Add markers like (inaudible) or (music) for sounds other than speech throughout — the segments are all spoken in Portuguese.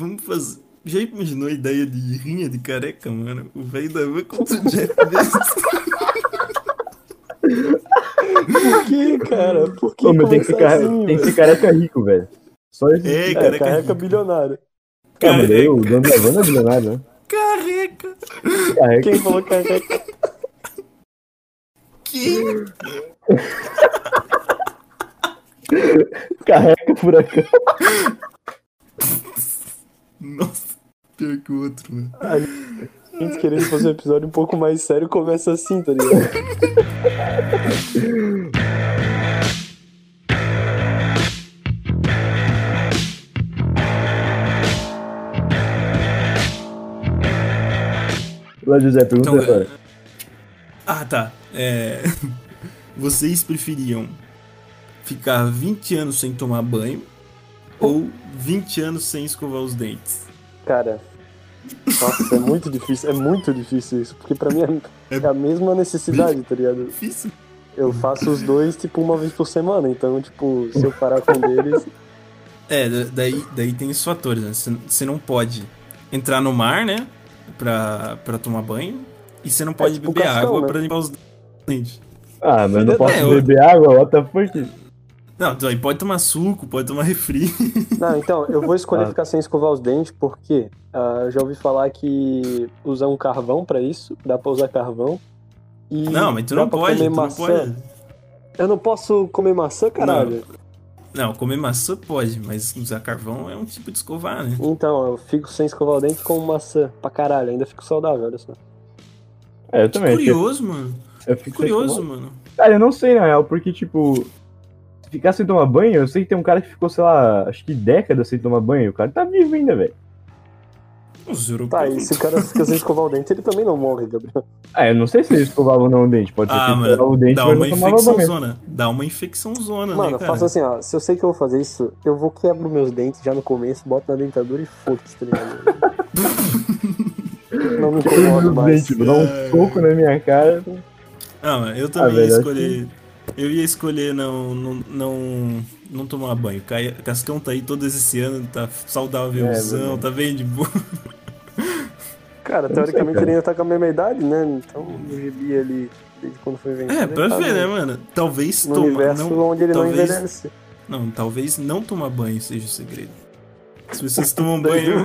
Vamos fazer. Já imaginou a ideia de rinha de careca, mano? O velho da van contra o Jeff (laughs) Bezos. Por que, cara? Por que Pô, mas tem que, cara- assim, tem que ser careca rico, velho. Só esse. É, É, careca careca rico. bilionário. Cara, mas daí o dono da van é bilionário, né? Careca! Careca. Quem falou careca? Que? Careca furacão. (laughs) Nossa, pior que o outro, mano. A gente querendo fazer um episódio um pouco mais sério começa assim, tá ligado? Lá, José, pergunta Então, agora. Ah, tá. É... (laughs) Vocês preferiam ficar 20 anos sem tomar banho ou 20 anos sem escovar os dentes? Cara, nossa, é muito difícil, é muito difícil isso, porque pra mim é, é a mesma necessidade, tá ligado? Difícil. Eu faço os dois, tipo, uma vez por semana, então, tipo, se eu parar com um deles, É, da- daí, daí tem esses fatores, né? Você- não pode entrar no mar, né? Pra, pra tomar banho. E você não pode tipo beber Cascão, água né? pra limpar os dentes. Ah, mas eu não posso É, eu- beber água? What the fuck? Não, daí pode tomar suco, pode tomar refri. Não, então, eu vou escolher Ah. ficar sem escovar os dentes porque ah, eu já ouvi falar que usa um carvão pra isso, dá pra usar carvão. E Não, mas tu não pode, comer tu não maçã. pode. Eu não posso comer maçã, caralho. Não, comer maçã pode, mas usar carvão é um tipo de escovar, né? Então, eu fico sem escovar o dente com maçã pra caralho, ainda fico saudável, olha só. É, eu também. Curioso, mano. Eu fico Curioso, mano. Cara, eu não sei, na real, porque, tipo, ficar sem tomar banho, eu sei que tem um cara que ficou, sei lá, acho que décadas sem tomar banho. O cara tá vivo ainda, velho. Os Tá, e se o cara fica sem escovar o dente, ele também não morre, Gabriel. Ah, eu não sei se ele escovava ou não o dente. Pode ser que Ah, ele mano, o dente, dá mas uma infecção zona. Dá uma infecção zona, Mano, né, eu cara? faço assim, ó. Se eu sei que eu vou fazer isso, eu vou quebrar meus dentes já no começo, boto na dentadura e foda-se, tá ligado? (laughs) não me incomodo mais. dentes, vou dar um É. soco na minha cara. Ah, mano, eu também velho, ia acho escolher. Eu ia escolher não, não, não, não tomar banho. Cascão tá aí todo esse ano, tá saudávelzão, É, tá bem de boa. Cara, Eu teoricamente sei, cara. ele ainda tá com a mesma idade, né? Então o gibi ali, desde quando foi vendido. É, pra tá ver, né, mano? Talvez No tomar. universo Não, onde ele talvez, não envelhece. não, talvez não tomar banho seja o segredo. As pessoas tomam (laughs) banho. (laughs)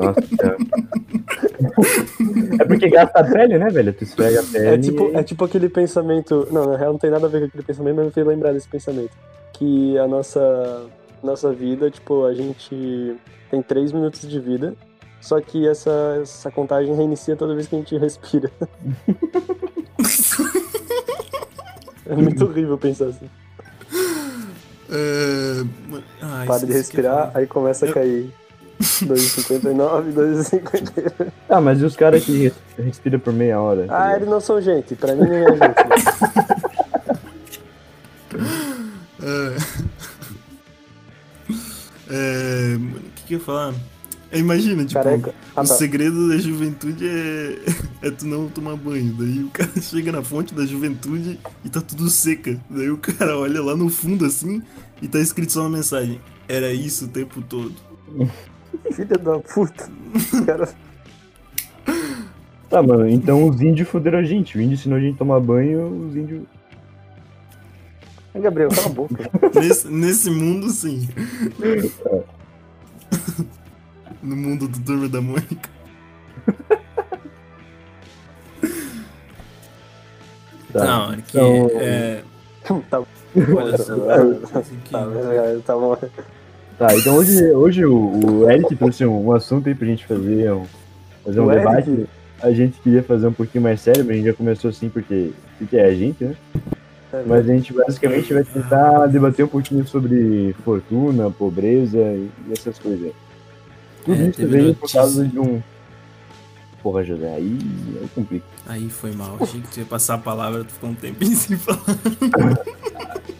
Nossa, cara. É porque gasta a pele, né, velho? Tu esfrega a pele. É tipo, e- é tipo aquele pensamento. Não, na real não tem nada a ver com aquele pensamento, mas eu fui lembrar desse pensamento. Que a nossa, nossa vida, tipo, a gente tem três minutos de vida, só que essa, essa contagem reinicia toda vez que a gente respira. (laughs) É muito horrível pensar assim. É, ai, Para de respirar, aí começa a cair. 2,59, 2,50. Ah, mas e os caras que res- respiram por meia hora? tá Ah, eles não são gente, pra mim nem é gente. né? (laughs) É... É, O que, que eu ia falar? É, imagina, tipo, Careca. Ah, o tá. segredo da juventude é, (laughs) é tu não tomar banho. Daí o cara (laughs) chega na fonte da juventude e tá tudo seca. Daí o cara (laughs) olha lá no fundo assim e tá escrito só uma mensagem. Era isso o tempo todo. Filha da puta. Cara, Tá, mano, então os índios fuderam a gente. O índio ensinou a gente a tomar banho, os índios. Gabriel, cala a boca. Nesse, nesse mundo, sim. No mundo do Turma da Mônica. (laughs) Tá. Não, é que Então- é. (laughs) tá, Olha só. tá, tá, mas, tá bom. Tá, então hoje, hoje o, o Eric trouxe um, um assunto aí pra gente fazer um, fazer um O debate. Eric? A gente queria fazer um pouquinho mais sério, mas a gente já começou assim porque, porque é a gente, né? É, Mas a gente basicamente vai tentar debater um pouquinho sobre fortuna, pobreza e, e essas coisas. Tudo É, isso teve veio por causa de um. Porra, José, aí, aí complica. Aí foi mal. Achei que tu ia passar a palavra, tu ficou um tempinho (laughs) sem falar.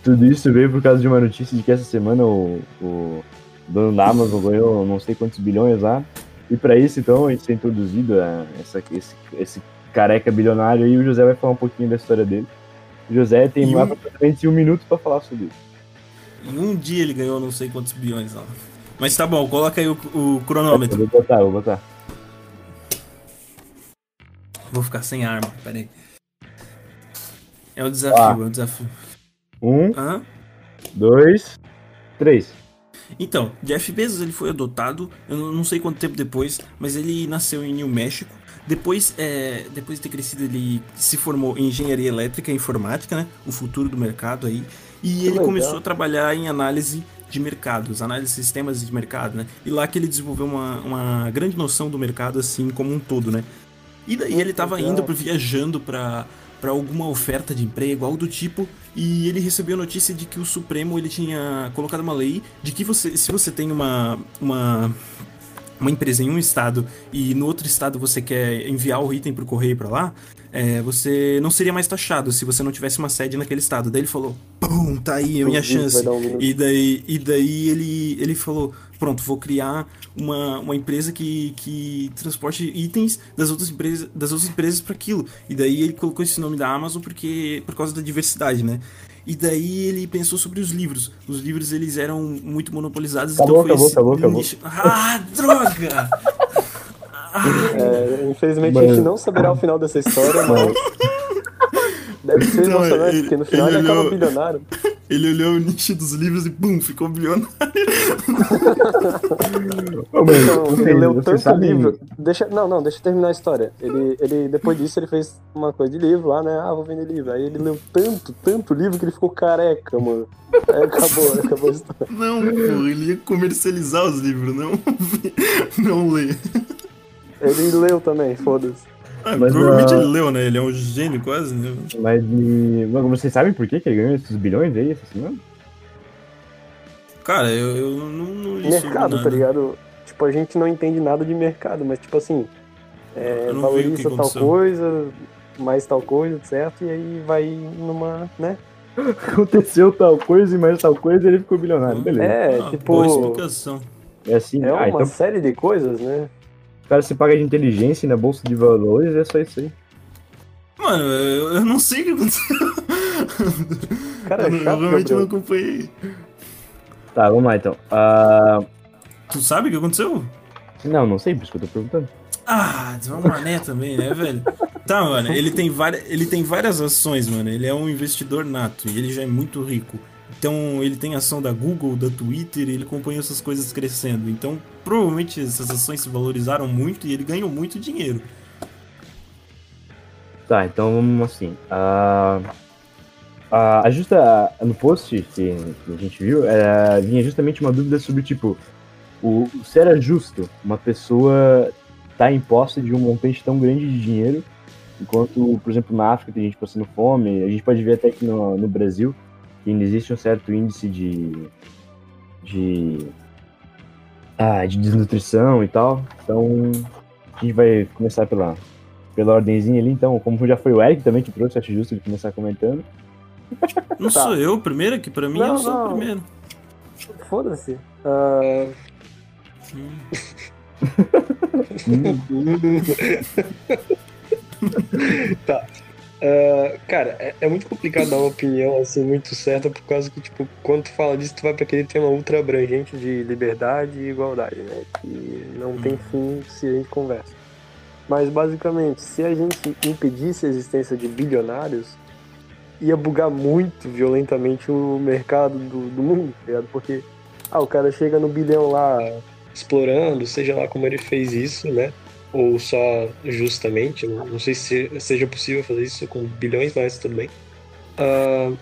Tudo isso veio por causa de uma notícia de que essa semana o, o dono da Amazon ganhou não sei quantos bilhões lá. E pra isso, então, a gente tem introduzido a- essa, esse, esse careca bilionário aí. E o José vai falar um pouquinho da história dele. O José tem E um- aproximadamente um minuto pra falar sobre isso. Em um dia ele ganhou não sei quantos bilhões lá. Mas tá bom, coloca aí o, o Eu cronômetro. vou botar, eu vou botar. Vou ficar sem arma, peraí. É um desafio, Ah. é um desafio. Um, Hã? dois, três. Então, Jeff Bezos ele foi adotado, eu não sei quanto tempo depois, mas ele nasceu em New México. Depois, é, depois de ter crescido, ele se formou em engenharia elétrica e informática, né? O futuro do mercado aí. E ele legal. começou a trabalhar em análise de mercados, análise de sistemas de mercado, né? E lá que ele desenvolveu uma, uma grande noção do mercado, assim, como um todo, né? E daí ele tava legal. indo, pra- viajando para para alguma oferta de emprego, algo do tipo, e ele recebeu a notícia de que o Supremo ele tinha colocado uma lei de que você, se você tem uma, uma uma empresa em um estado e no outro estado você quer enviar o item pro correio pra lá, é, você não seria mais taxado se você não tivesse uma sede naquele estado. Daí ele falou, pum, tá aí a minha chance. um. E daí, e daí ele, ele falou, pronto, vou criar uma, uma empresa que, que transporte itens das outras empresas das outras empresas para aquilo. E daí ele colocou esse nome da Amazon porque por causa da diversidade, né? E daí ele pensou sobre os livros. Os livros eles eram muito monopolizados, Acabou, então foi acabou, esse acabou, acabou. Ah, droga! (laughs) É, infelizmente a gente não saberá o final dessa história, mas. (laughs) Deve ser Não, emocionante, ele- porque no final ele, ele acaba olhou- bilionário. Ele olhou o nicho dos livros e pum, ficou bilionário. Ô, mano, Então, ele leu tanto sabem- livro. Deixa, não, não, deixa eu terminar a história. Ele, ele, depois disso, ele fez uma coisa de livro lá, né? Ah, vou vender livro. Aí ele leu tanto, tanto livro que ele ficou careca, mano. Aí acabou, (laughs) acabou a história. Não, pô, ele ia comercializar os livros, não, (laughs) não ler. Ele leu também, foda-se. Ah, Mas, provavelmente ah, ele leu, né? Ele é um gênio quase, né? Mas me... Mano, vocês sabem por que que ele ganhou esses bilhões aí essa semana? Cara, eu, eu não, não li mercado, tá ligado? Tipo, a gente não entende nada de mercado, mas tipo assim, é, valoriza tal aconteceu. coisa, mais tal coisa, certo? E aí vai numa, né? (laughs) Aconteceu tal coisa e mais tal coisa e ele ficou bilionário, beleza. É, Ah, tipo, Boa explicação. É assim, é ah, uma então série de coisas, né? O cara se paga de inteligência na bolsa de valores, é só isso aí. Mano, eu, eu não sei o que aconteceu. Cara, eu, é chato, eu realmente não acompanhei. Tá, vamos lá então. Ah, Tu sabe o que aconteceu? Não, não sei, por isso que eu tô perguntando. Ah, é um mané também, né, velho? Tá, mano, ele tem, várias, ele tem várias ações, mano. Ele é um investidor nato e ele já é muito rico. Então, ele tem ação da Google, da Twitter, e ele acompanha essas coisas crescendo. Então, provavelmente essas ações se valorizaram muito e ele ganhou muito dinheiro. Tá, então vamos assim. Ah, ah, a justa, no post que, a gente viu, era, vinha justamente uma dúvida sobre, tipo, o, se era justo uma pessoa estar em posse de um montante tão grande de dinheiro, enquanto, por exemplo, na África tem gente passando fome, a gente pode ver até que no, no Brasil ainda existe um certo índice de, de, ah, de desnutrição e tal. Então, a gente vai começar pela, pela ordenzinha ali, então, como já foi o Eric também que trouxe, acho justo ele começar comentando. (laughs) Não Tá. sou eu o primeiro, que pra mim Não, eu sou não. o primeiro. Foda-se. Ah, (laughs) (laughs) tá. Ah, cara, é, é muito complicado dar uma opinião assim muito certa por causa que, tipo, quando tu fala disso, tu vai pra aquele tema ultra abrangente de liberdade e igualdade, né? Que não tem fim se a gente conversa. Mas basicamente, se a gente impedisse a existência de bilionários, ia bugar muito violentamente o mercado do, do mundo, tá ligado? Porque, ah, o cara chega no bilhão lá explorando, seja lá como ele fez isso, né? Ou só justamente, não sei se seja possível fazer isso com bilhões, mas tudo bem. Ah,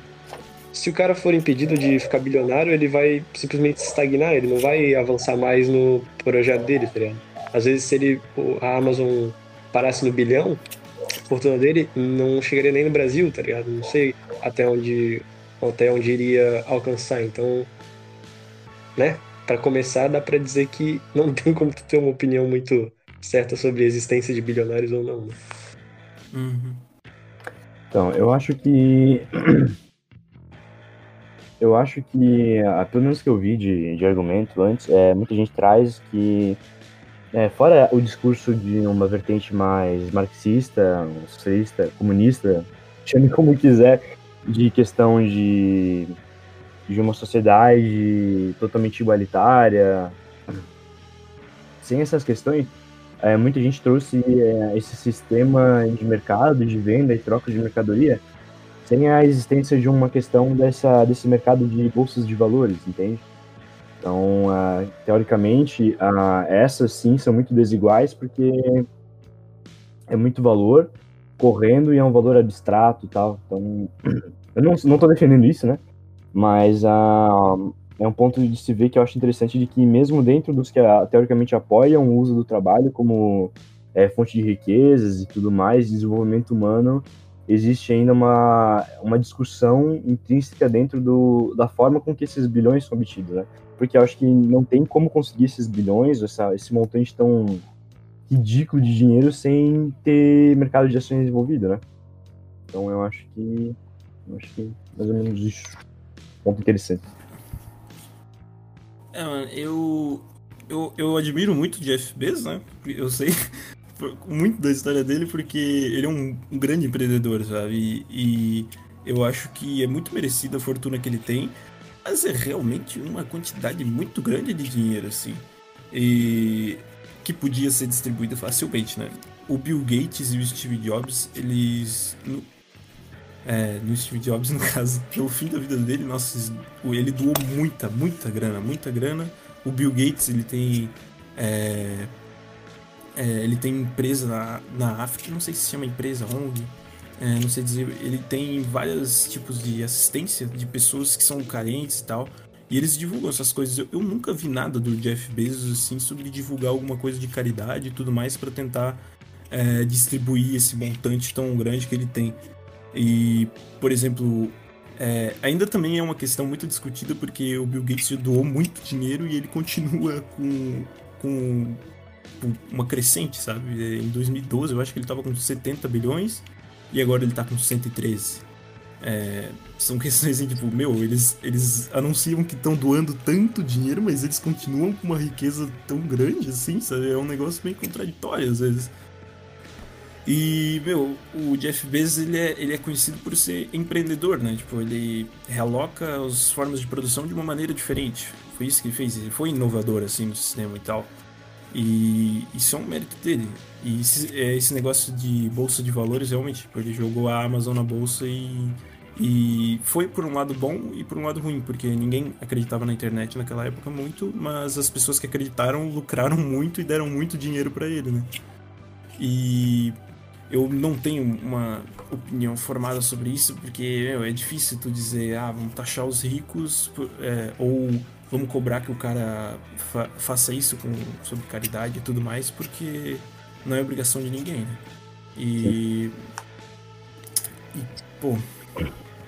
se o cara for impedido de ficar bilionário, ele vai simplesmente estagnar, ele não vai avançar mais no projeto dele, tá ligado? Às vezes, se ele, a Amazon parasse no bilhão, a fortuna dele não chegaria nem no Brasil, tá ligado? Não sei até onde, até onde iria alcançar. Então, né? Para começar, dá para dizer que não (laughs) tem como ter uma opinião muito certa sobre a existência de bilionários ou não. né? Uhum. Então, eu acho que. (clears throat) Eu acho que, ah, pelo menos que eu vi de, de argumento antes, é, muita gente traz que, é, fora o discurso de uma vertente mais marxista, socialista, comunista, (laughs) chame como quiser, de questão de, de uma sociedade totalmente igualitária, sem essas questões, é, muita gente trouxe é, esse sistema de mercado, de venda e troca de mercadoria, sem a existência de uma questão dessa, desse mercado de bolsas de valores, entende? Então, uh, teoricamente, uh, essas sim são muito desiguais porque é muito valor correndo e é um valor abstrato e tal. Então, (clears throat) eu não, não defendendo isso, né? Mas uh, é um ponto de se ver que eu acho interessante de que mesmo dentro dos que teoricamente apoiam o uso do trabalho como é, fonte de riquezas e tudo mais, desenvolvimento humano, existe ainda uma, uma discussão intrínseca dentro do, da forma com que esses bilhões são obtidos, né? Porque eu acho que não tem como conseguir esses bilhões, essa, esse montante tão ridículo de dinheiro sem ter mercado de ações envolvido, né? Então eu acho que eu acho que mais ou menos isso. Ponto interessante. É, mano, eu, eu, eu admiro muito o Jeff Bezos, né? Eu sei (laughs) muito da história dele porque ele é um, grande empreendedor, sabe? E, e, eu acho que é muito merecida a fortuna que ele tem, mas é realmente uma quantidade muito grande de dinheiro, assim. E que podia ser distribuída facilmente, né? O Bill Gates e o Steve Jobs, eles. É, no Steve Jobs, no (laughs) caso, pelo fim da vida dele, nossa, ele doou muita, muita grana, muita grana. O Bill Gates, ele tem. É, é, ele tem empresa na, na África, não sei se chama empresa, ONG, é, não sei dizer. Ele tem vários tipos de assistência de pessoas que são carentes e tal. E eles divulgam essas coisas. Eu, eu, nunca vi nada do Jeff Bezos assim sobre divulgar alguma coisa de caridade e tudo mais para tentar é, distribuir esse montante tão grande que ele tem. E, por exemplo, é, ainda também é uma questão muito discutida porque o Bill Gates doou muito dinheiro e ele continua com, com uma crescente, sabe? Em 2012 eu acho que ele estava com 70 bilhões e agora ele está com 113. É, são (laughs) questões assim, tipo, meu, eles, eles anunciam que estão doando tanto dinheiro, mas eles continuam com uma riqueza tão grande assim, sabe? É um negócio bem contraditório às vezes. E, meu, o Jeff Bezos, ele é, ele é conhecido por ser empreendedor, né? Tipo, ele realoca as formas de produção de uma maneira diferente. Foi isso que ele fez, ele foi inovador, assim, no sistema e tal. E isso é um mérito dele. E esse, é, esse negócio de bolsa de valores, realmente, tipo, ele jogou a Amazon na bolsa e e foi por um lado bom e por um lado ruim, porque ninguém acreditava na internet naquela época muito, mas as pessoas que acreditaram lucraram muito e deram muito dinheiro para ele, né? E eu não tenho uma opinião formada sobre isso, porque meu, é difícil tu dizer, ah, vamos taxar os ricos, é, ou vamos cobrar que o cara fa faça isso com, sobre caridade e tudo mais, porque não é obrigação de ninguém, né? E. E, pô,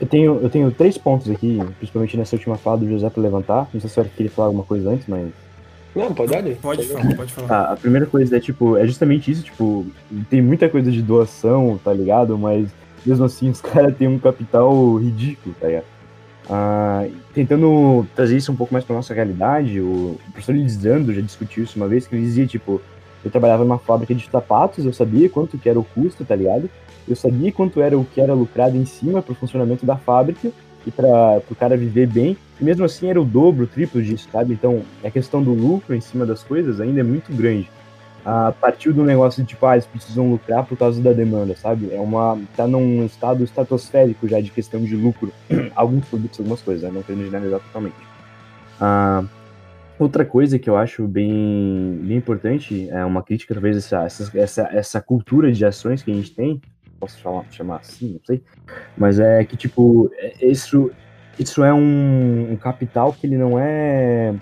eu tenho, eu tenho três pontos aqui, principalmente nessa última fala do José para levantar. Não sei se você queria falar alguma coisa antes, mas. Não, pode dar. Pode, pode falar, pode falar. Ah, a primeira coisa é, tipo, é justamente isso, tipo, tem muita coisa de doação, tá ligado? Mas mesmo assim (laughs) os caras têm um capital ridículo, tá ligado? Ah, tentando trazer isso um pouco mais pra nossa realidade, o professor Lisandro já discutiu isso uma vez, que ele dizia, tipo, eu trabalhava numa fábrica de sapatos, eu sabia quanto que era o custo, tá ligado? eu sabia quanto era o que era lucrado em cima para o funcionamento da fábrica e para o cara viver bem, e mesmo assim era o dobro, o triplo disso, sabe? Então, a questão do lucro em cima das coisas ainda é muito grande. A partir do negócio de, tipo, ah, eles precisam lucrar por causa da demanda, sabe? É uma. tá num estado estratosférico já de questão de lucro. (clears throat) alguns produtos, algumas coisas, né? não querendo generalizar totalmente. Ah, outra coisa que eu acho bem, bem importante, é uma crítica, talvez, essa, essa, essa cultura de ações que a gente tem, posso chamar, chamar assim, não sei. Mas é que, tipo, é, isso, isso é um, um capital que ele não é.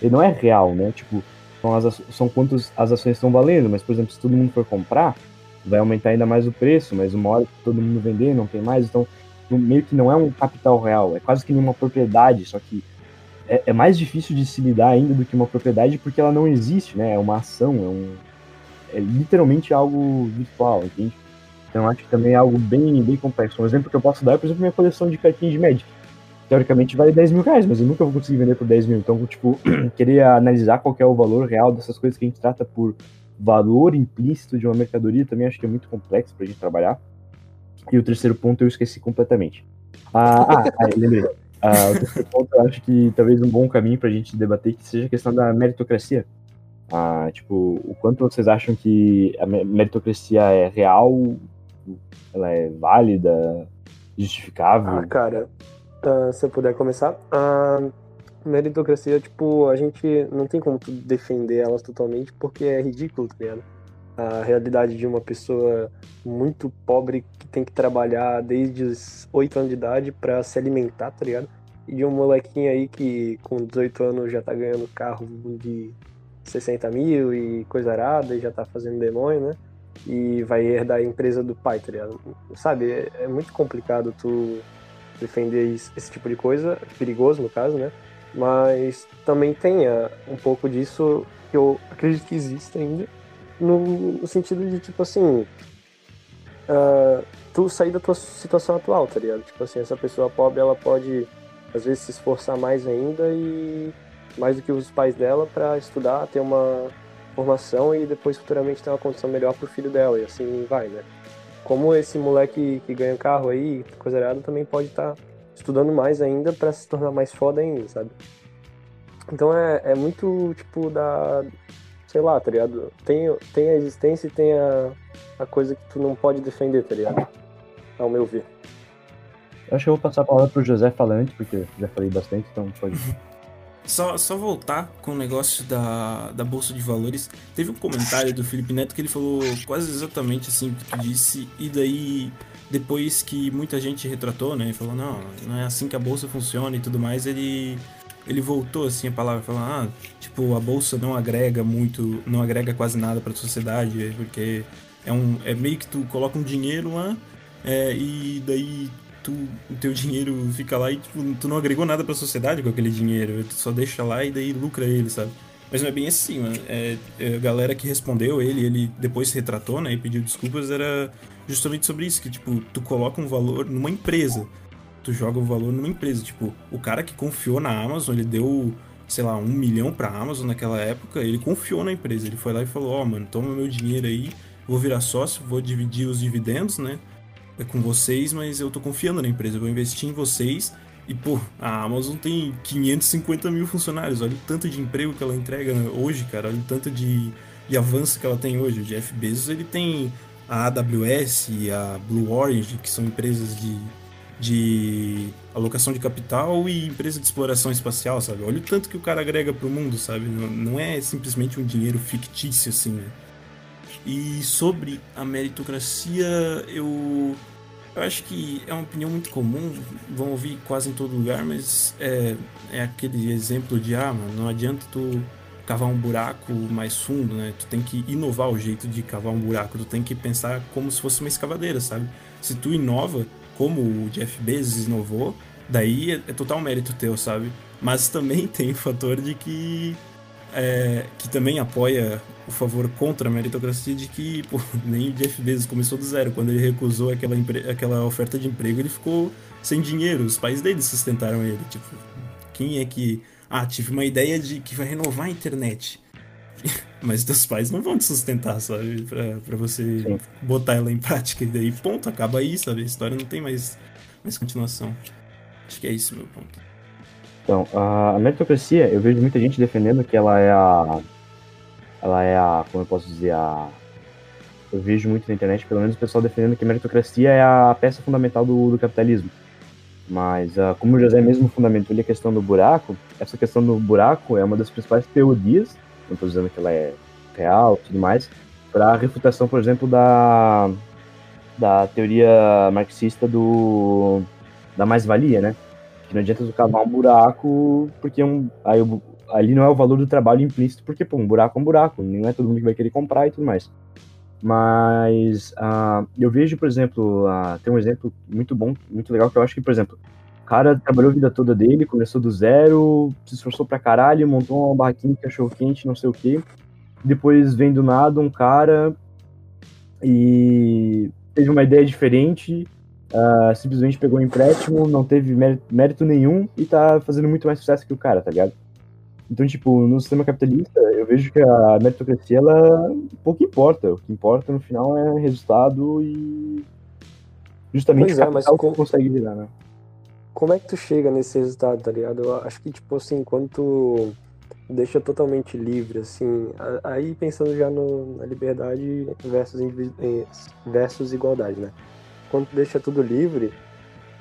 Ele não é real, né? Tipo, são, as, são quantos as ações estão valendo, mas, por exemplo, se todo mundo for comprar, vai aumentar ainda mais o preço, mas uma hora que todo mundo vender, não tem mais, então meio que não é um capital real, é quase que uma propriedade, só que é, é, mais difícil de se lidar ainda do que uma propriedade porque ela não existe, né? É uma ação, é um. É literalmente algo virtual, entende? Então acho que também é algo bem, bem complexo. Um exemplo que eu posso dar é, por exemplo, minha coleção de cartinhas de Magic. Teoricamente vale 10 mil reais, mas eu nunca vou conseguir vender por 10 mil. Então, tipo, (clears throat) querer analisar qual é o valor real dessas coisas que a gente trata por valor implícito de uma mercadoria também acho que é muito complexo pra gente trabalhar. E o terceiro ponto eu esqueci completamente. Ah, ah (laughs) lembrei. Ah, o terceiro ponto, eu acho que talvez um bom caminho pra gente debater que seja a questão da meritocracia. Ah, tipo, o quanto vocês acham que a meritocracia é real, ela é válida, justificável? Ah, cara, uh, se eu puder começar. A meritocracia, tipo, a gente não tem como defender elas totalmente porque é ridículo, tá ligado? A realidade de uma pessoa muito pobre que tem que trabalhar desde os 8 anos de idade para se alimentar, tá ligado? E de um molequinho aí que com 18 anos já tá ganhando carro de 60 mil e coisa arada e já tá fazendo demônio, né? E vai herdar a empresa do pai, tá ligado? Sabe, é, é muito complicado tu defender esse tipo de coisa, perigoso no caso, né? Mas também tenha um pouco disso que eu acredito que existe ainda, no, no sentido de, tipo assim, uh, tu sair da tua situação atual, tá ligado? Tipo assim, essa pessoa pobre, ela pode, às vezes, se esforçar mais ainda e mais do que os pais dela para estudar, ter uma formação e depois futuramente ter uma condição melhor pro filho dela, e assim vai, né? Como esse moleque que ganha carro aí, coisa errada, também pode estar tá estudando mais ainda para se tornar mais foda ainda, sabe? Então é, é muito, tipo, da. Sei lá, tá ligado? Tem, tem a existência e tem a, a coisa que tu não pode defender, tá ligado? Ao meu ver. Eu acho que eu vou passar a palavra pro José falante, porque já falei bastante, então pode. (laughs) Só, só voltar com o negócio da, da Bolsa de Valores. Teve um comentário do Felipe Neto que ele falou quase exatamente assim que tu disse, e daí, depois que muita gente retratou, né? E falou, não, não é assim que a Bolsa funciona e tudo mais, ele. Ele voltou assim a palavra, falando, ah, tipo, a bolsa não agrega muito, não agrega quase nada para a sociedade, porque é um é meio que tu coloca um dinheiro lá é, e daí tu, o teu dinheiro fica lá e tipo, tu não agregou nada pra sociedade com aquele dinheiro. Tu só deixa lá e daí lucra ele, sabe? Mas não é bem assim, mano. É, é, a galera que respondeu ele, ele depois se retratou, né, e pediu desculpas, era justamente sobre isso, que, tipo, tu coloca um valor numa empresa. Tu joga o valor numa empresa. Tipo, o cara que confiou na Amazon, ele deu, sei lá, um milhão pra Amazon naquela época, ele confiou na empresa. Ele foi lá e falou, ó, oh, mano, toma meu dinheiro aí, vou virar sócio, vou dividir os dividendos, né? É com vocês, mas eu tô confiando na empresa, eu vou investir em vocês. E, pô, a Amazon tem 550 mil funcionários, olha o tanto de emprego que ela entrega hoje, cara, olha o tanto de, de avanço que ela tem hoje. O Jeff Bezos, ele tem a AWS e a Blue Orange, que são empresas de, de alocação de capital e empresa de exploração espacial, sabe? Olha o tanto que o cara agrega pro mundo, sabe? Não, não é simplesmente um dinheiro fictício, assim, né? E sobre a meritocracia, eu, eu acho que é uma opinião muito comum, vão ouvir quase em todo lugar, mas é, é aquele exemplo de, ah, mano, não adianta tu cavar um buraco mais fundo, né? Tu tem que inovar o jeito de cavar um buraco, tu tem que pensar como se fosse uma escavadeira, sabe? Se tu inova, como o Jeff Bezos inovou, daí é, é total mérito teu, sabe? Mas também (laughs) tem o fator de que é, que também apoia o favor contra a meritocracia de que pô, (laughs) nem o Jeff Bezos começou do zero. Quando ele recusou aquela, aquela oferta de emprego, ele ficou sem dinheiro. Os pais dele sustentaram ele. Tipo, quem é que. Ah, tive uma ideia de que vai renovar a internet. (laughs) Mas teus pais não vão te sustentar, sabe? Pra, pra você Sim. botar ela em prática. E daí, ponto, acaba aí, sabe? A história não tem mais, mais continuação. Acho que é isso meu ponto. Então, a meritocracia, eu vejo muita gente defendendo que ela é a. Ela é a. Como eu posso dizer? A. Eu vejo muito na internet, pelo menos o pessoal defendendo que a meritocracia é a peça fundamental do, do capitalismo. Mas, uh, como o José mesmo fundamentou ali a questão do buraco, essa questão do buraco é uma das principais teorias, não estou dizendo que ela é real e tudo mais, para a refutação, por exemplo, da, da teoria marxista do, da mais-valia, né? Que não adianta tu cavar um buraco, porque um, aí, ali não é o valor do trabalho implícito, porque pô, um buraco é um buraco, não é todo mundo que vai querer comprar e tudo mais. Mas uh, eu vejo, por exemplo, uh, tem um exemplo muito bom, muito legal, que eu acho que, por exemplo, o cara trabalhou a vida toda dele, começou do zero, se esforçou pra caralho, montou uma barraquinha de cachorro quente, não sei o quê. Depois vem do nada um cara e teve uma ideia diferente Uh, simplesmente pegou um empréstimo, não teve mérito nenhum e tá fazendo muito mais sucesso que o cara, tá ligado? Então, tipo, no sistema capitalista, eu vejo que a meritocracia, ela pouco importa. O que importa no final é resultado e justamente pois é, mas com... consegue virar, né? como é que tu chega nesse resultado, tá ligado? Eu acho que, tipo assim, quando tu deixa totalmente livre, assim, aí pensando já no, na liberdade versus, eh, versus igualdade, né? Quando tu deixa tudo livre,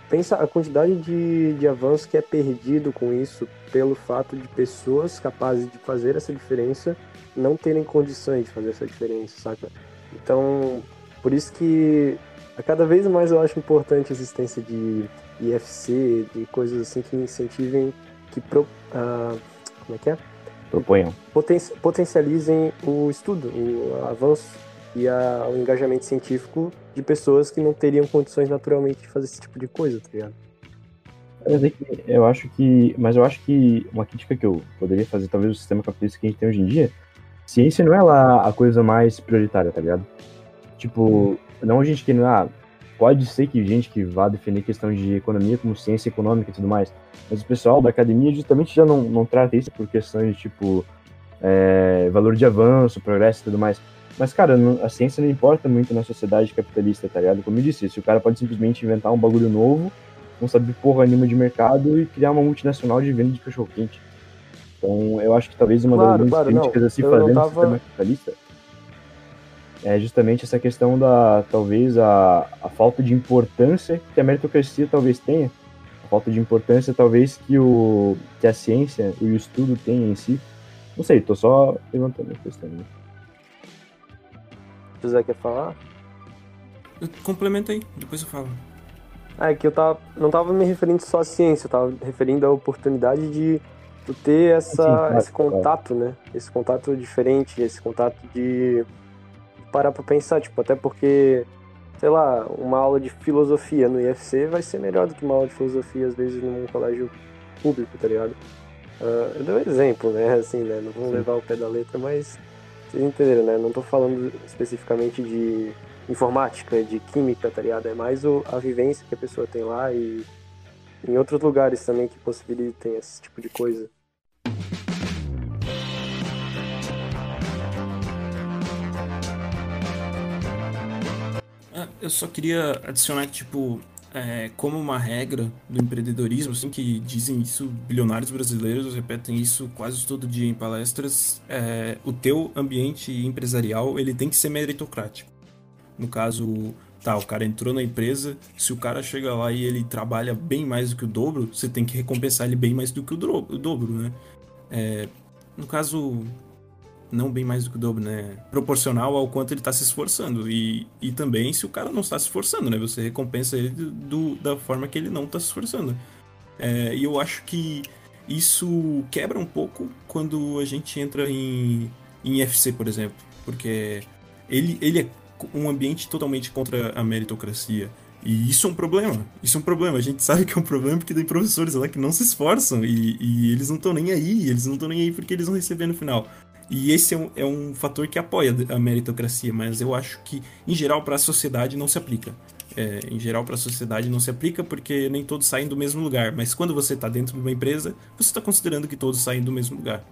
pensa a quantidade de, de avanço que é perdido com isso pelo fato de pessoas capazes de fazer essa diferença não terem condições de fazer essa diferença, saca? Então, por isso que a cada vez mais eu acho importante a existência de IFC, de coisas assim que incentivem, que pro, uh, como é que é? Proponham. Poten potencializem o estudo, o avanço e a, o engajamento científico de pessoas que não teriam condições naturalmente de fazer esse tipo de coisa, tá ligado? Eu acho que. Mas eu acho que uma crítica que eu poderia fazer, talvez, o sistema capitalista que a gente tem hoje em dia, ciência não é lá a coisa mais prioritária, tá ligado? Tipo, não a gente que. Ah, pode ser que gente que vá defender questão de economia como ciência econômica e tudo mais, mas o pessoal da academia justamente já não, não trata isso por questões de tipo. É, valor de avanço, progresso e tudo mais. Mas, cara, a ciência não importa muito na sociedade capitalista, tá ligado? Como eu disse, se o cara pode simplesmente inventar um bagulho novo, não saber porra nenhuma de mercado e criar uma multinacional de venda de cachorro-quente. Então, eu acho que talvez uma claro, das claro, críticas não, a se fazer tava... no sistema capitalista é justamente essa questão da, talvez, a, a falta de importância que a meritocracia talvez tenha, a falta de importância talvez que, o, que a ciência e o estudo têm em si. Não sei, tô só levantando a questão. Né? José quer falar? Complementa aí, depois eu falo. Ah, é que eu tava, não tava me referindo só à ciência, eu tava me referindo à oportunidade de tu ter essa, Sim, esse contato, né? Esse contato diferente, esse contato de parar pra pensar, tipo, até porque, sei lá, uma aula de filosofia no IFC vai ser melhor do que uma aula de filosofia, às vezes, num colégio público, tá ligado? Uh, eu dei um exemplo, né? Assim, né? Não vamos levar o pé da letra, mas vocês entenderam, né? Não tô falando especificamente de informática, de química, tá ligado? É mais o, a vivência que a pessoa tem lá e em outros lugares também que possibilitem esse tipo de coisa. Ah, eu só queria adicionar que, tipo, é, como uma regra do empreendedorismo, assim, que dizem isso, bilionários brasileiros repetem isso quase todo dia em palestras, é, o teu ambiente empresarial ele tem que ser meritocrático. No caso, tá, o cara entrou na empresa, se o cara chega lá e ele trabalha bem mais do que o dobro, você tem que recompensar ele bem mais do que o, dobro, o dobro né? É, no caso, não bem mais do que o dobro, né? Proporcional ao quanto ele está se esforçando. E, e também se o cara não está se esforçando, né? Você recompensa ele do, da forma que ele não está se esforçando. É, e eu acho que isso quebra um pouco quando a gente entra em, em FC, por exemplo. Porque ele, ele é um ambiente totalmente contra a meritocracia. E isso é um problema. Isso é um problema. A gente sabe que é um problema porque tem professores lá que não se esforçam e, e eles não estão nem aí. Eles não estão nem aí porque eles vão receber no final. E esse é um, é um fator que apoia a meritocracia, mas eu acho que, em geral, para a sociedade não se aplica. É, em geral, para a sociedade não se aplica porque nem todos saem do mesmo lugar. Mas quando você está dentro de uma empresa, você está considerando que todos saem do mesmo lugar.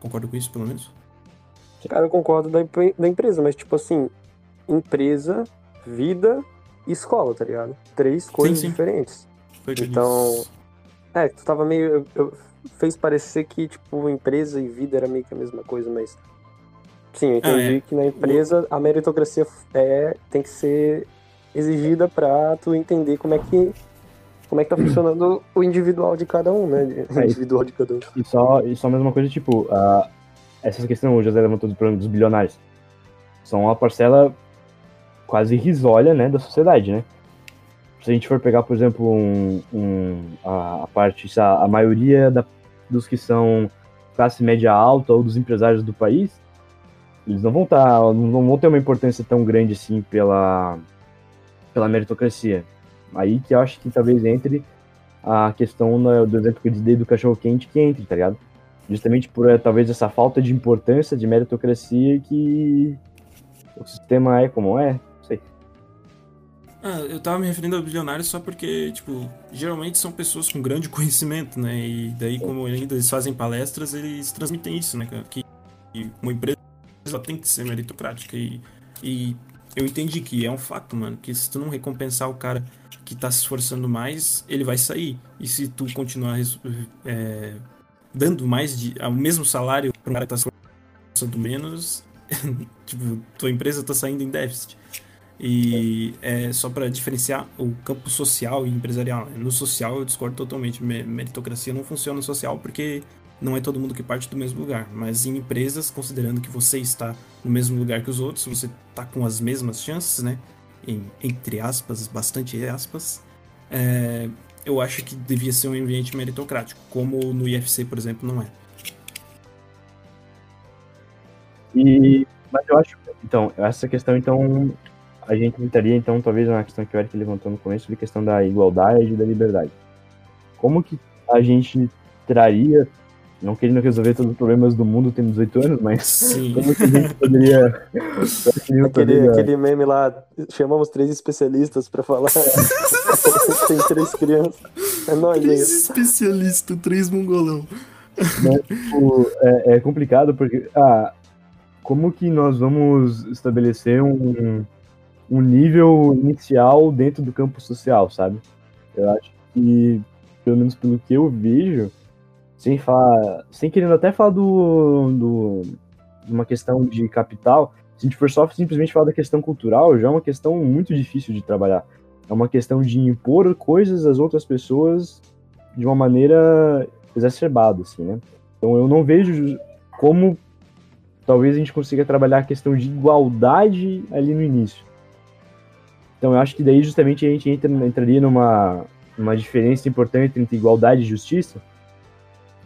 Concorda com isso, pelo menos? Cara, eu concordo da, da empresa, mas, tipo assim, empresa, vida e escola, tá ligado? Três coisas sim, sim. diferentes. Foi então, é, tu tava meio. Eu, eu, fez parecer que, tipo, empresa e vida era meio que a mesma coisa, mas. Sim, eu entendi ah, é. que na empresa a meritocracia é, tem que ser exigida pra tu entender como é que. Como é que tá funcionando o individual de cada um, né? (laughs) O é, individual de cada um. E só, e só a mesma coisa, tipo, uh, essa questão, o José levantou do problema dos bilionários. São uma parcela quase risória, né, da sociedade, né? Se a gente for pegar, por exemplo, um, um a, a, parte, a, a maioria da, dos que são classe média alta ou dos empresários do país, eles não vão estar, tá, não vão ter uma importância tão grande assim pela, pela meritocracia. Aí que eu acho que talvez entre a questão do exemplo que eu dei do cachorro quente que entre, tá ligado? Justamente por eh, talvez essa falta de importância de meritocracia que o sistema é como é. Ah, eu tava me referindo a bilionários só porque, tipo, geralmente são pessoas com grande conhecimento, né? E daí, como ainda eles fazem palestras, eles transmitem isso, né? Que uma empresa tem que ser meritocrática. E, e eu entendi que é um fato, mano, que se tu não recompensar o cara que tá se esforçando mais, ele vai sair. E se tu continuar é, dando mais de. o mesmo salário para um cara que tá se esforçando menos, (laughs) tipo, tua empresa tá saindo em déficit. E é só para diferenciar o campo social e empresarial. Né? No social eu discordo totalmente. Meritocracia não funciona no social porque não é todo mundo que parte do mesmo lugar. Mas em empresas, considerando que você está no mesmo lugar que os outros, você está com as mesmas chances, né? Em, entre aspas, bastante aspas. É, eu acho que devia ser um ambiente meritocrático, como no IFC, por exemplo, não é. E, mas eu acho, então, essa questão, então, a gente entraria, então, talvez na questão que o Eric levantou no começo, sobre a questão da igualdade e da liberdade. Como que a gente traria, não querendo resolver todos os problemas do mundo tendo 18 anos, mas Sim. como que a gente poderia... (laughs) aquele, aquele meme lá, chamamos três especialistas pra falar, (laughs) tem três crianças, é nóis, Três especialistas, três mongolão. Mas, tipo, é, é complicado porque, ah, como que nós vamos estabelecer um um nível inicial dentro do campo social, sabe? Eu acho que, pelo menos pelo que eu vejo, sem falar, sem querendo até falar do, do uma questão de capital, se a gente for só simplesmente falar da questão cultural, já é uma questão muito difícil de trabalhar. É uma questão de impor coisas às outras pessoas de uma maneira exacerbada, assim, né? Então eu não vejo como talvez a gente consiga trabalhar a questão de igualdade ali no início. Então eu acho que daí justamente a gente entra, entraria numa uma diferença importante entre igualdade e justiça.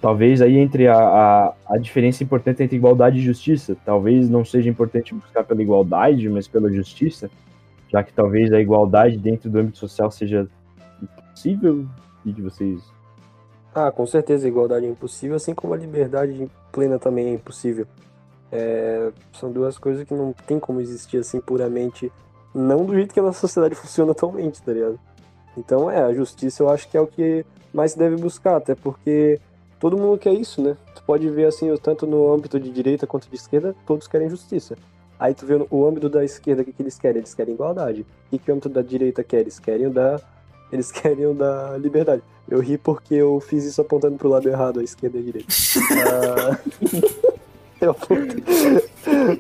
Talvez aí entre a, a, a, diferença importante entre igualdade e justiça. Talvez não seja importante buscar pela igualdade, mas pela justiça, já que talvez a igualdade dentro do âmbito social seja impossível. E que vocês. Ah, com certeza a igualdade é impossível, assim como a liberdade plena também é impossível. É, são duas coisas que não tem como existir assim puramente não do jeito que a nossa sociedade (laughs) funciona atualmente, tá ligado? Então, é, a justiça eu acho que é o que mais se deve buscar, até porque todo mundo quer isso, né? Tu pode ver assim, tanto no âmbito de direita quanto de esquerda, todos querem justiça. Aí tu vê o âmbito da esquerda, o que, que eles querem? Eles querem igualdade. O que, que o âmbito da direita quer? Eles querem o da. Eles (laughs) querem o da liberdade. Eu ri porque eu fiz isso apontando pro lado errado, a esquerda e a direita. (laughs) ah... eu,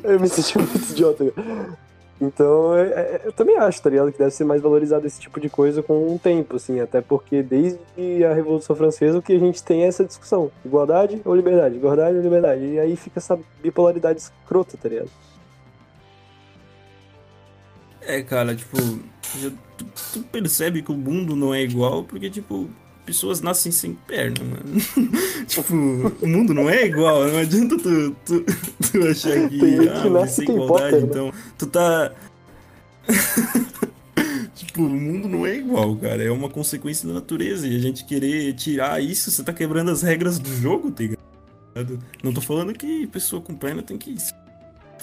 eu me senti muito idiota. Então, é, é, eu também acho, tá ligado? Que deve ser mais valorizado esse tipo de coisa com o tempo, assim. Até porque desde a Revolução Francesa o que a gente tem é essa discussão. Igualdade ou liberdade? Igualdade ou liberdade? E aí fica essa bipolaridade escrota, tá ligado? É, cara, tipo, tu, tu percebe que o mundo não é igual porque, tipo, pessoas nascem sem perna, mano. (laughs) tipo, o mundo não é igual, não adianta tu, tu, tu achar que, tem ah, vai ser igualdade, né? então. Tu tá. (laughs) tipo, o mundo não é igual, cara. É uma consequência da natureza. E a gente querer tirar isso, você tá quebrando as regras do jogo, tá ligado? Não tô falando que pessoa com perna tem que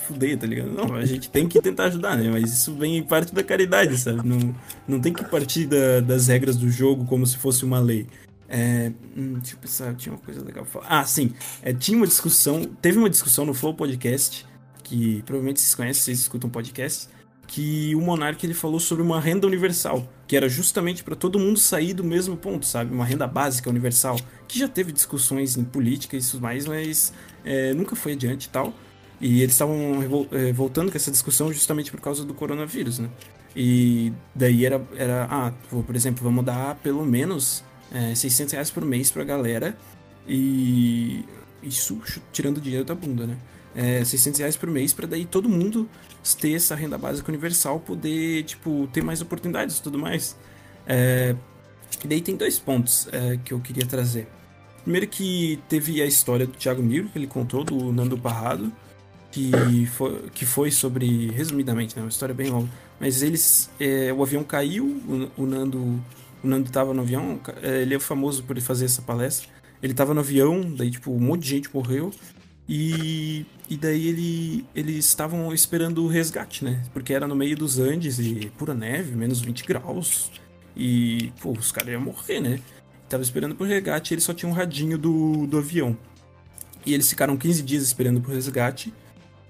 fuder, tá ligado? Não, a gente tem que tentar ajudar, né? Mas isso vem parte da caridade, sabe? Não, não tem que partir da, das regras do jogo como se fosse uma lei. É, hum, deixa eu pensar, tinha uma coisa legal pra falar. Ah, sim. É, tinha uma discussão, teve uma discussão no Flow Podcast, que provavelmente vocês conhecem, vocês escutam podcast, que o Monark ele falou sobre uma renda universal, que era justamente para todo mundo sair do mesmo ponto, sabe? Uma renda básica universal, que já teve discussões em política e tudo mais, mas é, nunca foi adiante e tal. E eles estavam é, voltando com essa discussão justamente por causa do coronavírus, né? E daí era, era ah, por exemplo, vamos dar pelo menos é, 600 reais por mês pra galera e isso tirando dinheiro da bunda, né? É, 600 reais por mês para daí todo mundo ter essa renda básica universal, poder, tipo, ter mais oportunidades e tudo mais. É, e daí tem dois pontos é, que eu queria trazer. Primeiro que teve a história do Thiago Niro, que ele contou, do Nando Parrado, que foi, que foi sobre, resumidamente, né, uma história bem longa, mas eles, é, o avião caiu, o, Nando o Nando estava no avião, é, ele é famoso por fazer essa palestra, ele estava no avião, daí tipo, um monte de gente morreu, e, e daí ele, eles estavam esperando o resgate, né, porque era no meio dos Andes e pura neve, menos 20 graus, e, pô, os caras iam morrer, né, tava esperando por resgate e ele só tinha um radinho do, do avião. E eles ficaram 15 dias esperando por resgate,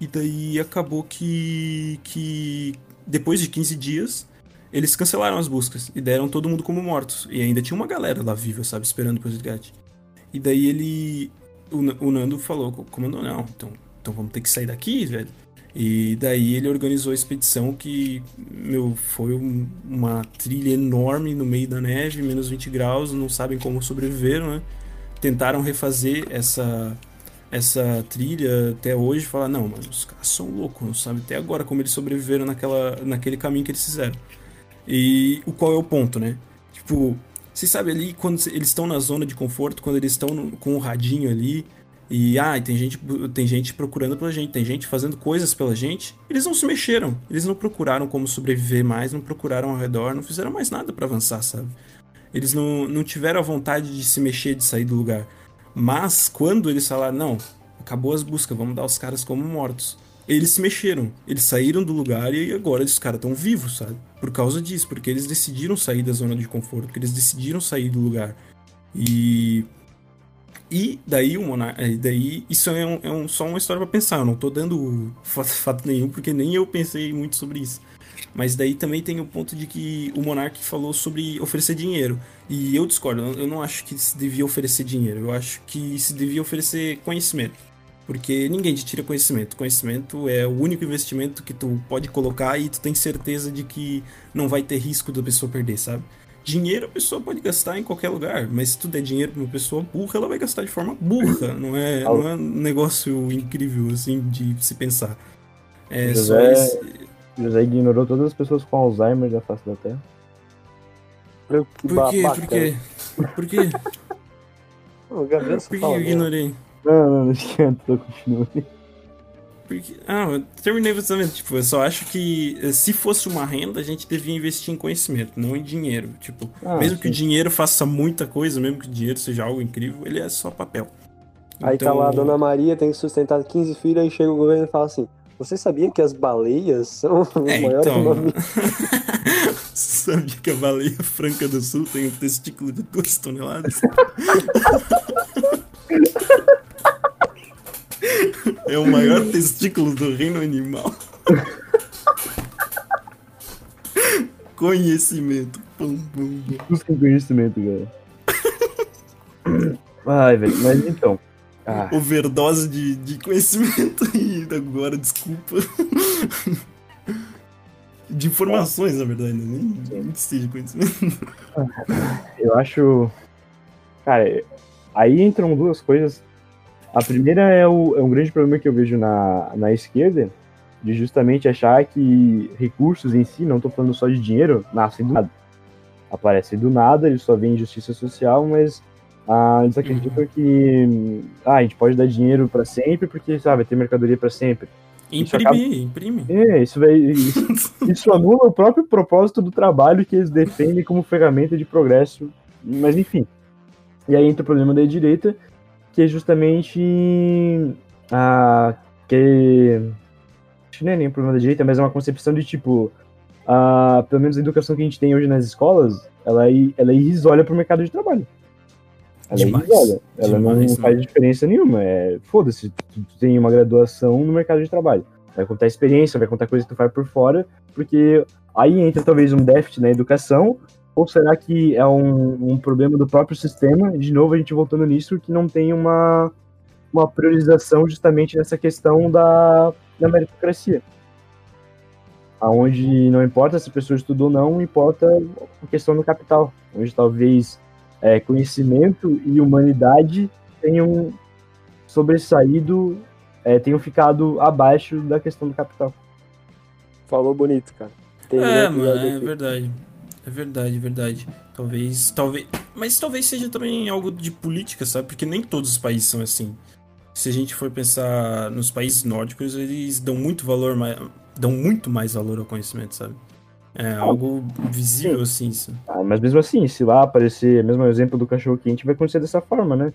e daí acabou que, que depois de 15 dias, eles cancelaram as buscas e deram todo mundo como mortos. E ainda tinha uma galera lá viva, sabe, esperando pro resgate. E daí ele. O, o Nando falou, comandou, não, então, então vamos ter que sair daqui, velho. E daí ele organizou a expedição que, meu, foi um, uma trilha enorme no meio da neve, menos 20 graus, não sabem como sobreviveram, né? Tentaram refazer essa essa trilha até hoje falar, não, mas os caras são loucos, não sabe até agora como eles sobreviveram naquela, naquele caminho que eles fizeram. E o qual é o ponto, né? Tipo, você sabe ali quando eles estão na zona de conforto, quando eles estão com o radinho ali, e ah, tem gente, tem gente procurando pela gente, tem gente fazendo coisas pela gente. Eles não se mexeram, eles não procuraram como sobreviver mais, não procuraram ao redor, não fizeram mais nada para avançar, sabe? Eles não, não tiveram a vontade de se mexer, de sair do lugar. Mas quando eles falaram, não, acabou as buscas, vamos dar os caras como mortos. Eles se mexeram, eles saíram do lugar e agora os caras estão vivos, sabe? Por causa disso, porque eles decidiram sair da zona de conforto, porque eles decidiram sair do lugar. E e daí o monarca. Daí isso é, um, é um, só uma história para pensar. Eu não tô dando fato, fato, nenhum, porque nem eu pensei muito sobre isso. Mas daí também tem o ponto de que o monarca falou sobre oferecer dinheiro. E eu discordo, eu não acho que se devia oferecer dinheiro. Eu acho que se devia oferecer conhecimento. Porque ninguém te tira conhecimento. Conhecimento é o único investimento que tu pode colocar e tu tem certeza de que não vai ter risco da pessoa perder, sabe? Dinheiro a pessoa pode gastar em qualquer lugar, mas se tu der dinheiro pra uma pessoa burra, ela vai gastar de forma burra. (laughs) Não é, não é um negócio incrível, assim, de se pensar. É José, só esse... José ignorou todas as pessoas com Alzheimer da face da Terra. Por quê? Por quê? Por quê? O Gabriel Por que eu ignorei? Não, não, não (laughs) esquenta, continua. Porque, ah, eu terminei justamente, tipo, eu só acho que eh, se fosse uma renda, a gente devia investir em conhecimento, não em dinheiro. Tipo, ah, mesmo sim. que o dinheiro faça muita coisa, mesmo que o dinheiro seja algo incrível, ele é só papel. Aí então... tá lá a Dona Maria, tem que sustentar 15 filhos, aí chega o governo e fala assim, você sabia que as baleias são (laughs) os é, maiores então... mamíferos? (laughs) sabia que a baleia franca do sul tem um testículo de 2 toneladas? É o maior testículo do reino animal. conhecimento. Pum, pum, pum. Busquem conhecimento, cara. Ai, velho, mas então. Ah. Overdose de, de conhecimento (laughs) e agora, desculpa. De informações, na verdade, né? nem, nem seja conhecimento. (laughs) Eu acho. Cara, aí entram duas coisas a primeira é, o, é um grande problema que eu vejo na, na esquerda, de justamente achar que recursos em si, não estou falando só de dinheiro, nascem do nada. Aparecem do nada, eles só vêm justiça social, mas ah, eles acreditam uhum. que ah, a gente pode dar dinheiro para sempre porque sabe, vai ter mercadoria para sempre. Imprimir, acaba... imprime. É, isso, vai, isso, (laughs) isso anula o próprio propósito do trabalho que eles defendem como ferramenta de progresso. Mas enfim. E aí entra o problema da direita, que é justamente a que acho não é nem um problema da direita, mas é uma concepção de tipo a, pelo menos a educação que a gente tem hoje nas escolas, ela é, ela é irrisória pro mercado de trabalho. Ela é Demais. é irrisória. Ela Demais, não faz diferença nenhuma. É, foda-se, tu, tu tem uma graduação no mercado de trabalho. Vai contar experiência, vai contar coisa que tu faz por fora, porque aí entra talvez um déficit na educação, ou será que é um, um problema do próprio sistema? De novo, a gente voltando nisso, que não tem uma, uma priorização justamente nessa questão da, da meritocracia. Onde não importa se a pessoa estudou ou não, importa a questão do capital. Onde talvez é, conhecimento e humanidade tenham sobressaído, é, tenham ficado abaixo da questão do capital. Falou bonito, cara. Tem é, mano, é verdade. É verdade, é verdade. Talvez, talvez, mas talvez seja também algo de política, sabe? Porque nem todos os países são assim. Se a gente for pensar nos países nórdicos, eles dão muito valor, dão muito mais valor ao conhecimento, sabe? É algo visível Sim. assim. Sim. Ah, mas mesmo assim, se lá aparecer, mesmo o exemplo do cachorro quente, vai acontecer dessa forma, né?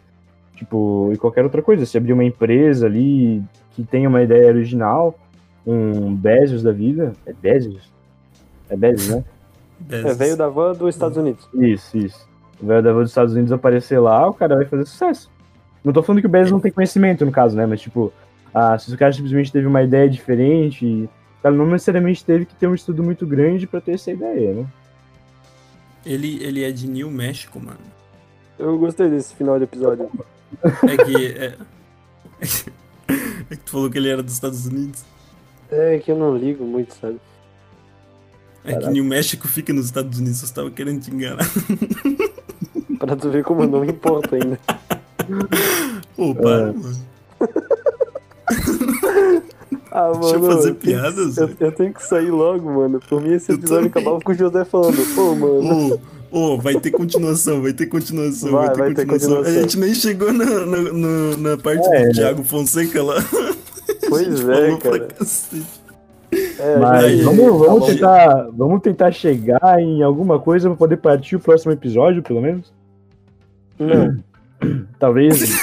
Tipo, e qualquer outra coisa. Se abrir uma empresa ali que tenha uma ideia original, um Bezos da vida, é Bezos? É Bezos, né? É, veio da van dos Estados Unidos. Isso, isso. O velho da van dos Estados Unidos aparecer lá, o cara vai fazer sucesso. Não tô falando que o Bezos não tem conhecimento, no caso, né? Mas, tipo, ah, se o cara simplesmente teve uma ideia diferente, cara não necessariamente teve que ter um estudo muito grande pra ter essa ideia, né? Ele, ele é de New México, mano. Eu gostei desse final de episódio. É que. É... (laughs) é que tu falou que ele era dos Estados Unidos. É que eu não ligo muito, sabe? É que New México fica nos Estados Unidos, você tava querendo te enganar. (laughs) Pra tu ver como eu não me importo ainda. Para, É. mano. (laughs) Ah, mano. Deixa eu fazer tenho que- piadas, Eu, eu tenho que sair logo, mano. Por mim, esse episódio acabava com o José falando, pô, mano. Ô, ô, vai ter continuação, vai ter continuação, Vai, vai, ter, vai ter continuação. continuação. A gente nem chegou na, na, na- na parte É, do né? Thiago Fonseca lá. Pois (laughs) A gente é, cara. cacete. É, Mas vamos, vamos, tá bom. tentar, vamos tentar chegar em alguma coisa pra poder partir o próximo episódio, pelo menos. Não, Talvez. (laughs)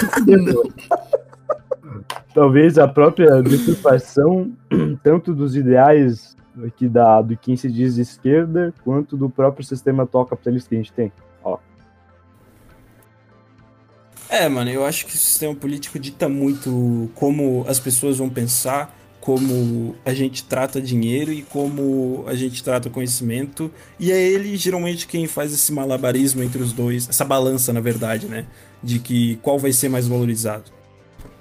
(laughs) Talvez a própria deturpação, (clears throat) tanto dos ideais aqui da, do quem se diz de esquerda, quanto do próprio sistema atual capitalista que a gente tem. É, mano, eu acho que o sistema político dita muito como as pessoas vão pensar, como a gente trata dinheiro e como a gente trata conhecimento. E é ele geralmente quem faz esse malabarismo entre os dois, essa balança, na verdade, né? De que qual vai ser mais valorizado.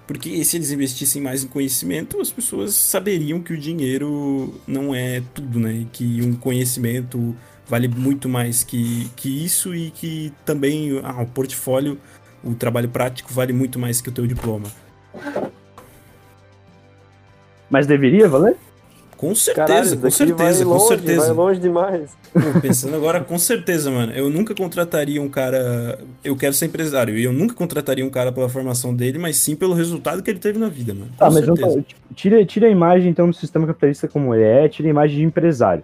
Porque se eles investissem mais em conhecimento, as pessoas saberiam que o dinheiro não é tudo, né? Que um conhecimento vale muito mais que, que isso e que também ah, o portfólio, o trabalho prático vale muito mais que o teu diploma. Mas deveria valer? Com certeza, caralho, com certeza, vai com longe, certeza. vai longe demais. Pensando agora, com certeza, mano. Eu nunca contrataria um cara. Eu quero ser empresário. E eu nunca contrataria um cara pela formação dele, mas sim pelo resultado que ele teve na vida, mano. Com Ah, mas tipo, tira, tira a imagem então do sistema capitalista como ele é, tira a imagem de empresário.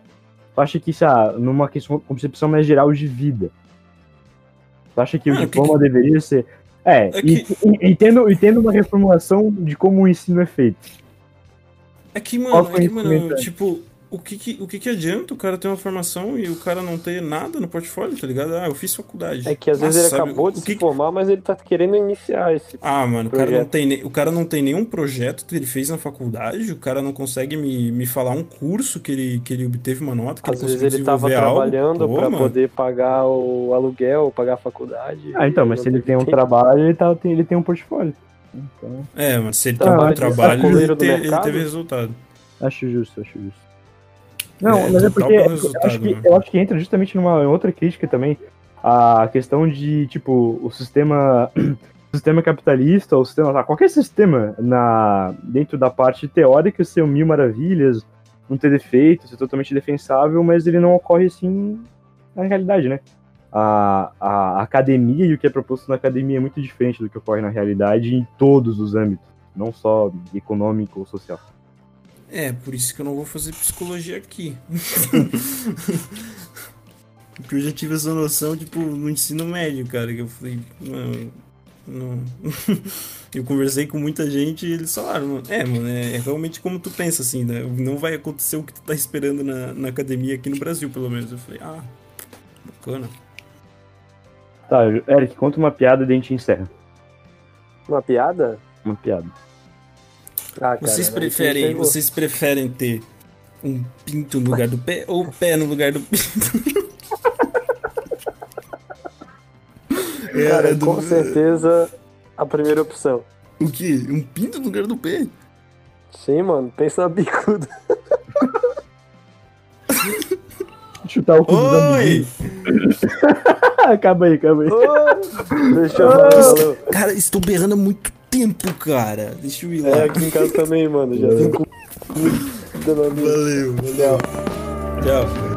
Tu acha que isso, ah, numa questão, concepção mais geral de vida, tu acha que o Ah, que diploma deveria ser. É, É e, que- e, e tendo, e tendo uma reformulação de como o ensino é feito. É que, mano, é que, mano, é? tipo, o que que, o que que adianta o cara ter uma formação e o cara não ter nada no portfólio, tá ligado? Ah, eu fiz faculdade. É que às vezes Nossa, ele sabe, acabou de que se formar, mas ele tá querendo iniciar esse. Ah, mano, o cara, não tem, o cara não tem nenhum projeto que ele fez na faculdade, o cara não consegue me, me falar um curso que ele, que ele obteve uma nota, que Às ele vezes conseguiu ele tava desenvolver algo. trabalhando Pô, pra mano. poder pagar o aluguel, pagar a faculdade. Ah, então, mas se ele tem um trabalho, ele, tá, tem, ele tem um portfólio. Então, É, mas se ele Ah, tem um bom trabalho, ele, te- ele teve resultado. acho justo, acho justo. Não, É, mas é porque eu acho, que, né? eu acho que entra justamente numa outra crítica também, a questão de, tipo, o sistema (clears throat) o sistema capitalista, ou sistema, tá, qualquer sistema na, dentro da parte teórica ser um mil maravilhas, não ter defeitos, ser totalmente defensável, mas ele não ocorre assim na realidade, né? A, a academia e o que é proposto na academia é muito diferente do que ocorre na realidade em todos os âmbitos, não só econômico ou social. É, por isso que eu não vou fazer psicologia aqui. (laughs) Porque eu já tive essa noção, tipo, no ensino médio, cara, que eu falei, mano, não. (laughs) eu conversei com muita gente e eles falaram, mano, é, mano, é, é realmente como tu pensa, assim, né? Não vai acontecer o que tu tá esperando na, na academia aqui no Brasil, pelo menos. Eu falei, ah, bacana. Tá, Eric, conta uma piada e a gente encerra. Uma piada? Uma piada. Ah, cara, Vocês preferem, vocês preferem ter um pinto no lugar do pé ou o pé no lugar do pinto? É, (laughs) Cara, é do- com certeza a primeira opção. O quê? Um pinto no lugar do pé? Sim, mano, pensa na bicuda. (laughs) Chutar o cu dos Oi! amiguinhos. (laughs) acaba aí, acaba aí. Deixa eu falar, valeu. Cara, estou berrando há muito tempo, cara. Deixa eu ir lá. É, aqui em casa também, mano. Já tem cu. Valeu. Valeu, valeu. Tchau.